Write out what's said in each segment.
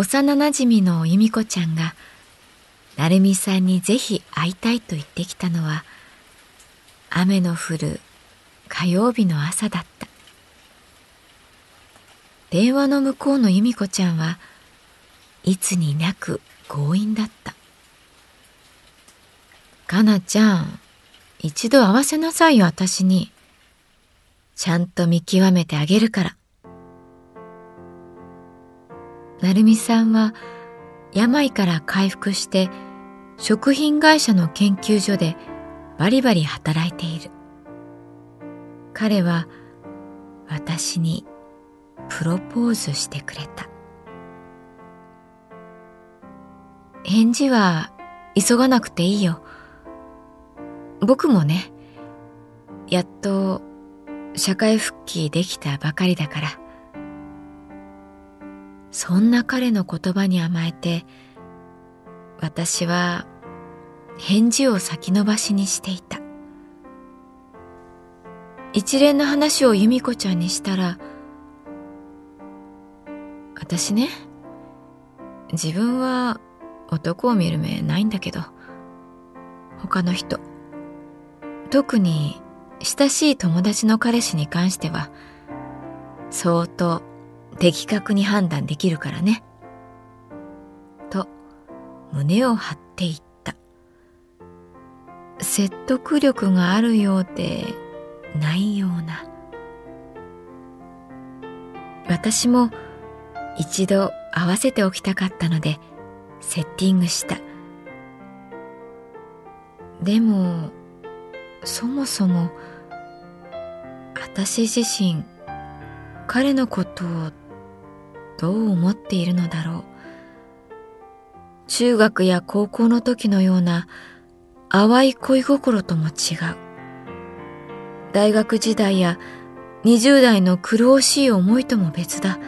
幼なじみの由美子ちゃんが成美さんにぜひ会いたいと言ってきたのは雨の降る火曜日の朝だった。電話の向こうの由美子ちゃんはいつになく強引だった。かなちゃん一度会わせなさいよ私に。ちゃんと見極めてあげるから。成美さんは病から回復して食品会社の研究所でバリバリ働いている。彼は私にプロポーズしてくれた。返事は急がなくていいよ。僕もね、やっと社会復帰できたばかりだから。そんな彼の言葉に甘えて私は返事を先延ばしにしていた。一連の話を由美子ちゃんにしたら私ね自分は男を見る目ないんだけど他の人特に親しい友達の彼氏に関しては相当的確に判断できるからね。と胸を張って言った。説得力があるようでないような。私も一度合わせておきたかったのでセッティングした。でもそもそも私自身彼のことをどう思っているのだろう。中学や高校の時のような淡い恋心とも違う。大学時代や20代の苦しい思いとも別だ。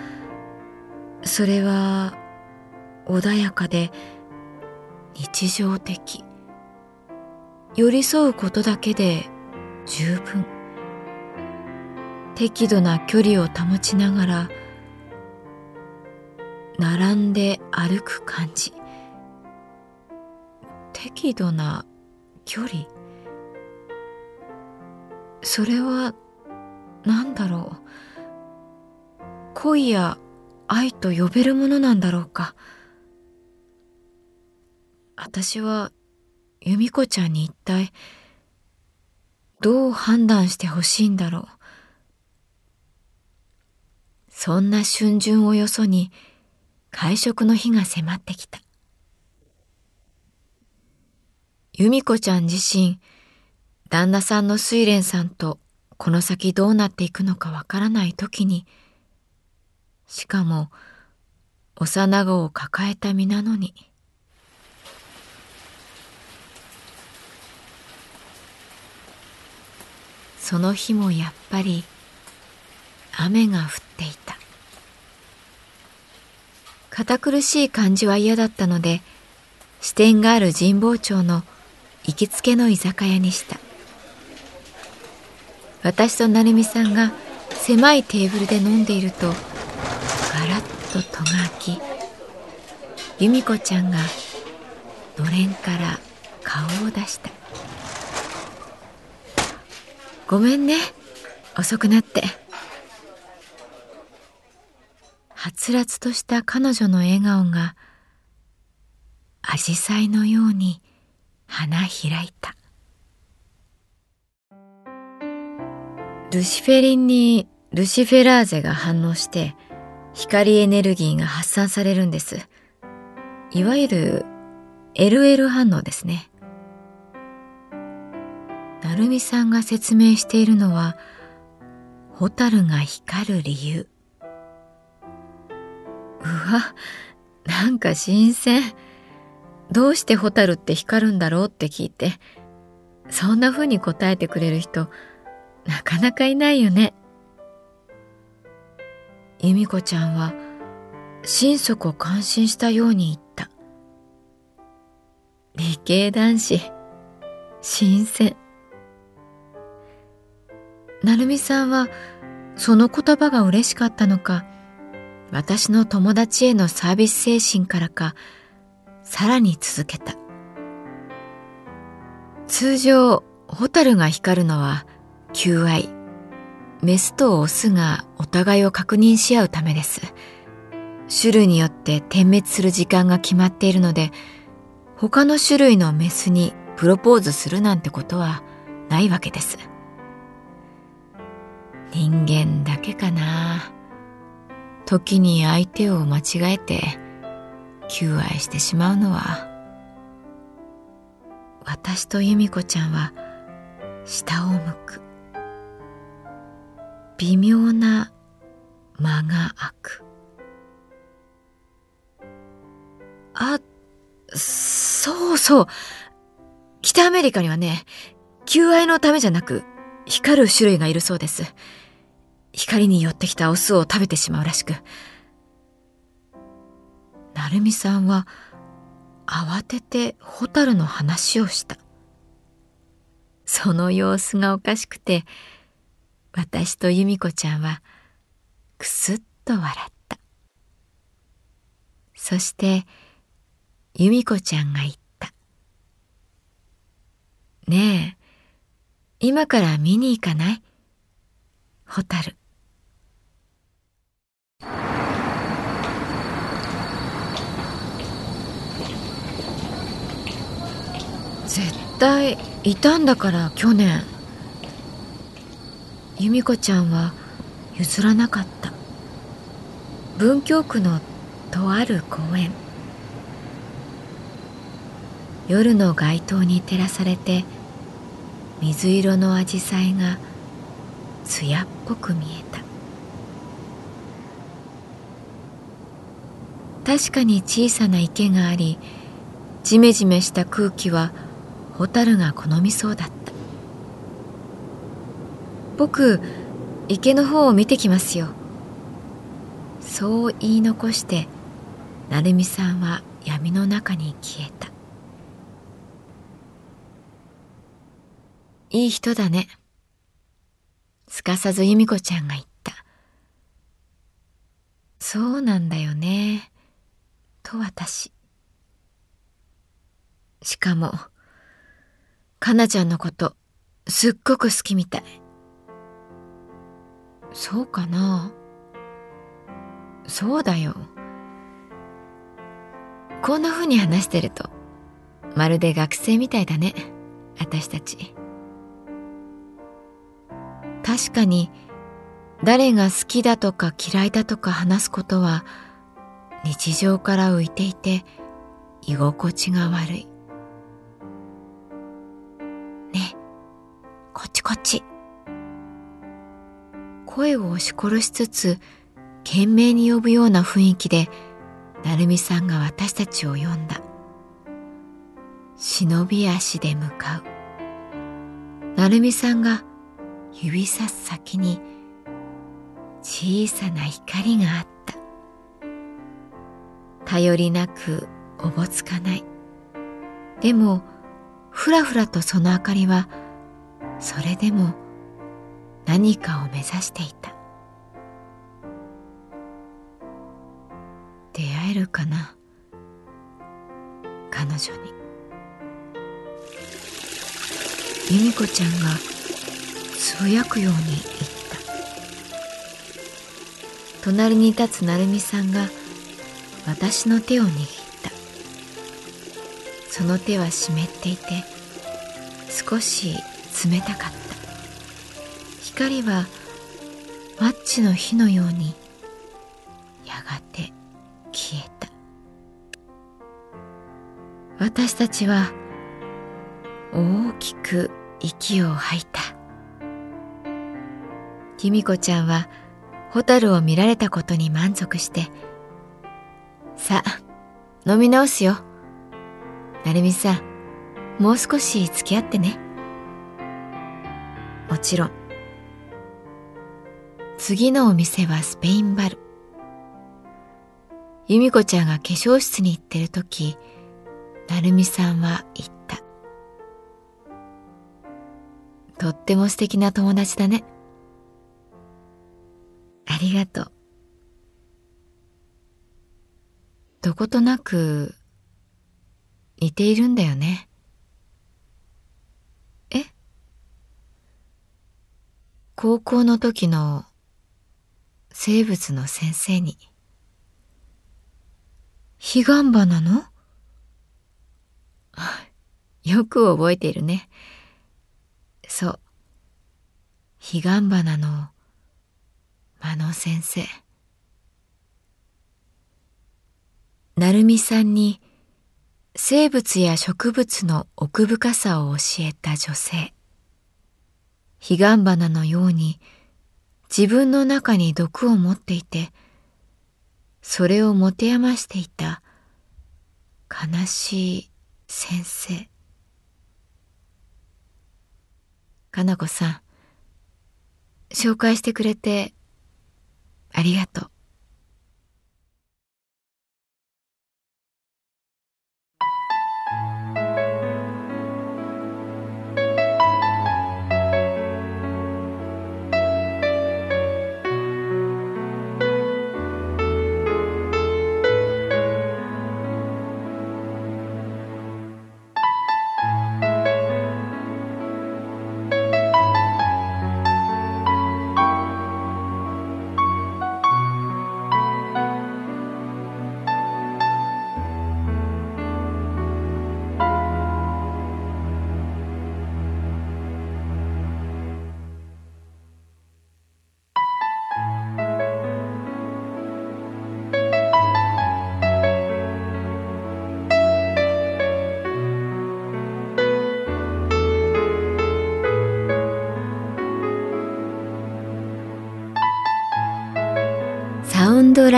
それは穏やかで日常的。寄り添うことだけで十分。適度な距離を保ちながら並んで歩く感じ。適度な距離。それは何だろう。恋や愛と呼べるものなんだろうか。私は由美子ちゃんに一体どう判断してほしいんだろう。そんな春巡をよそに会食の日が迫ってきた。由美子ちゃん自身、旦那さんの睡蓮さんとこの先どうなっていくのかわからない時に、しかも幼子を抱えた身なのに、その日もやっぱり雨が降っていた。堅苦しい感じは嫌だったので支店がある神保町の行きつけの居酒屋にした。私と成美さんが狭いテーブルで飲んでいるとガラッと戸が開き由美子ちゃんがのれんから顔を出した「ごめんね遅くなって」はつらつとした彼女の笑顔が紫陽花のように花開いたルシフェリンにルシフェラーゼが反応して光エネルギーが発散されるんです。いわゆる LL 反応ですね。成美さんが説明しているのは、ホタルが光る理由。うわ、なんか新鮮。どうしてホタルって光るんだろうって聞いて、そんな風に答えてくれる人、なかなかいないよね。由美子ちゃんは心底感心したように言った。理系男子、新鮮。成美さんはその言葉が嬉しかったのか、私の友達へのサービス精神からか、さらに続けた。通常、ホタルが光るのは求愛。メスとオスがお互いを確認し合うためです。種類によって点滅する時間が決まっているので、他の種類のメスにプロポーズするなんてことはないわけです。人間だけかな。時に相手を間違えて求愛してしまうのは。私と由美子ちゃんは下を向く。微妙な間が空く。あ、そうそう。北アメリカにはね、求愛のためじゃなく、光る種類がいるそうです。光に寄ってきたオスを食べてしまうらしく。成美さんは慌ててホタルの話をした。その様子がおかしくて、私と由美子ちゃんはくすっと笑った。そして由美子ちゃんが言った。ねえ、今から見に行かない？ホ絶対いたんだから去年。由美子ちゃんは譲らなかった。文京区のとある公園。夜の街灯に照らされて水色の紫陽花が艶っぽく見えた。確かに小さな池がありジメジメした空気はホタルが好みそうだった。僕池の方を見てきますよ。そう言い残して成美さんは闇の中に消えた。いい人だね。すかさず由美子ちゃんが言った。そうなんだよね。と私。しかもかなちゃんのことすっごく好きみたい。そうかな？そうだよ。こんな風に話してるとまるで学生みたいだね私たち。確かに誰が好きだとか嫌いだとか話すことは日常から浮いていて居心地が悪い。こっち。こっち声を押し殺しつつ懸命に呼ぶような雰囲気で成美さんが私たちを呼んだ。忍び足で向かう。成美さんが指さす先に小さな光があった。頼りなくおぼつかない。でもふらふらとその明かりはそれでも何かを目指していた。出会えるかな？彼女に。由美子ちゃんがつぶやくように言った。隣に立つ成美さんが私の手を握った。その手は湿っていて少し冷たかった。光はマッチの火のようにやがて消えた。私たちは大きく息を吐いた。由美子ちゃんは蛍を見られたことに満足してさあ飲み直すよ。成美さんもう少し付き合ってね。ちろん。次のお店はスペインバル。由美子ちゃんが化粧室に行ってる時成美さんは言った。とっても素敵な友達だね。ありがとう。どことなく似ているんだよねえ高校の時の生物の先生に彼岸花の？よく覚えているね。そう。彼岸花の真野先生。成美さんに生物や植物の奥深さを教えた女性。彼岸花のように自分の中に毒を持っていて、それを持て余していた悲しい先生。かなこさん、紹介してくれてありがとう。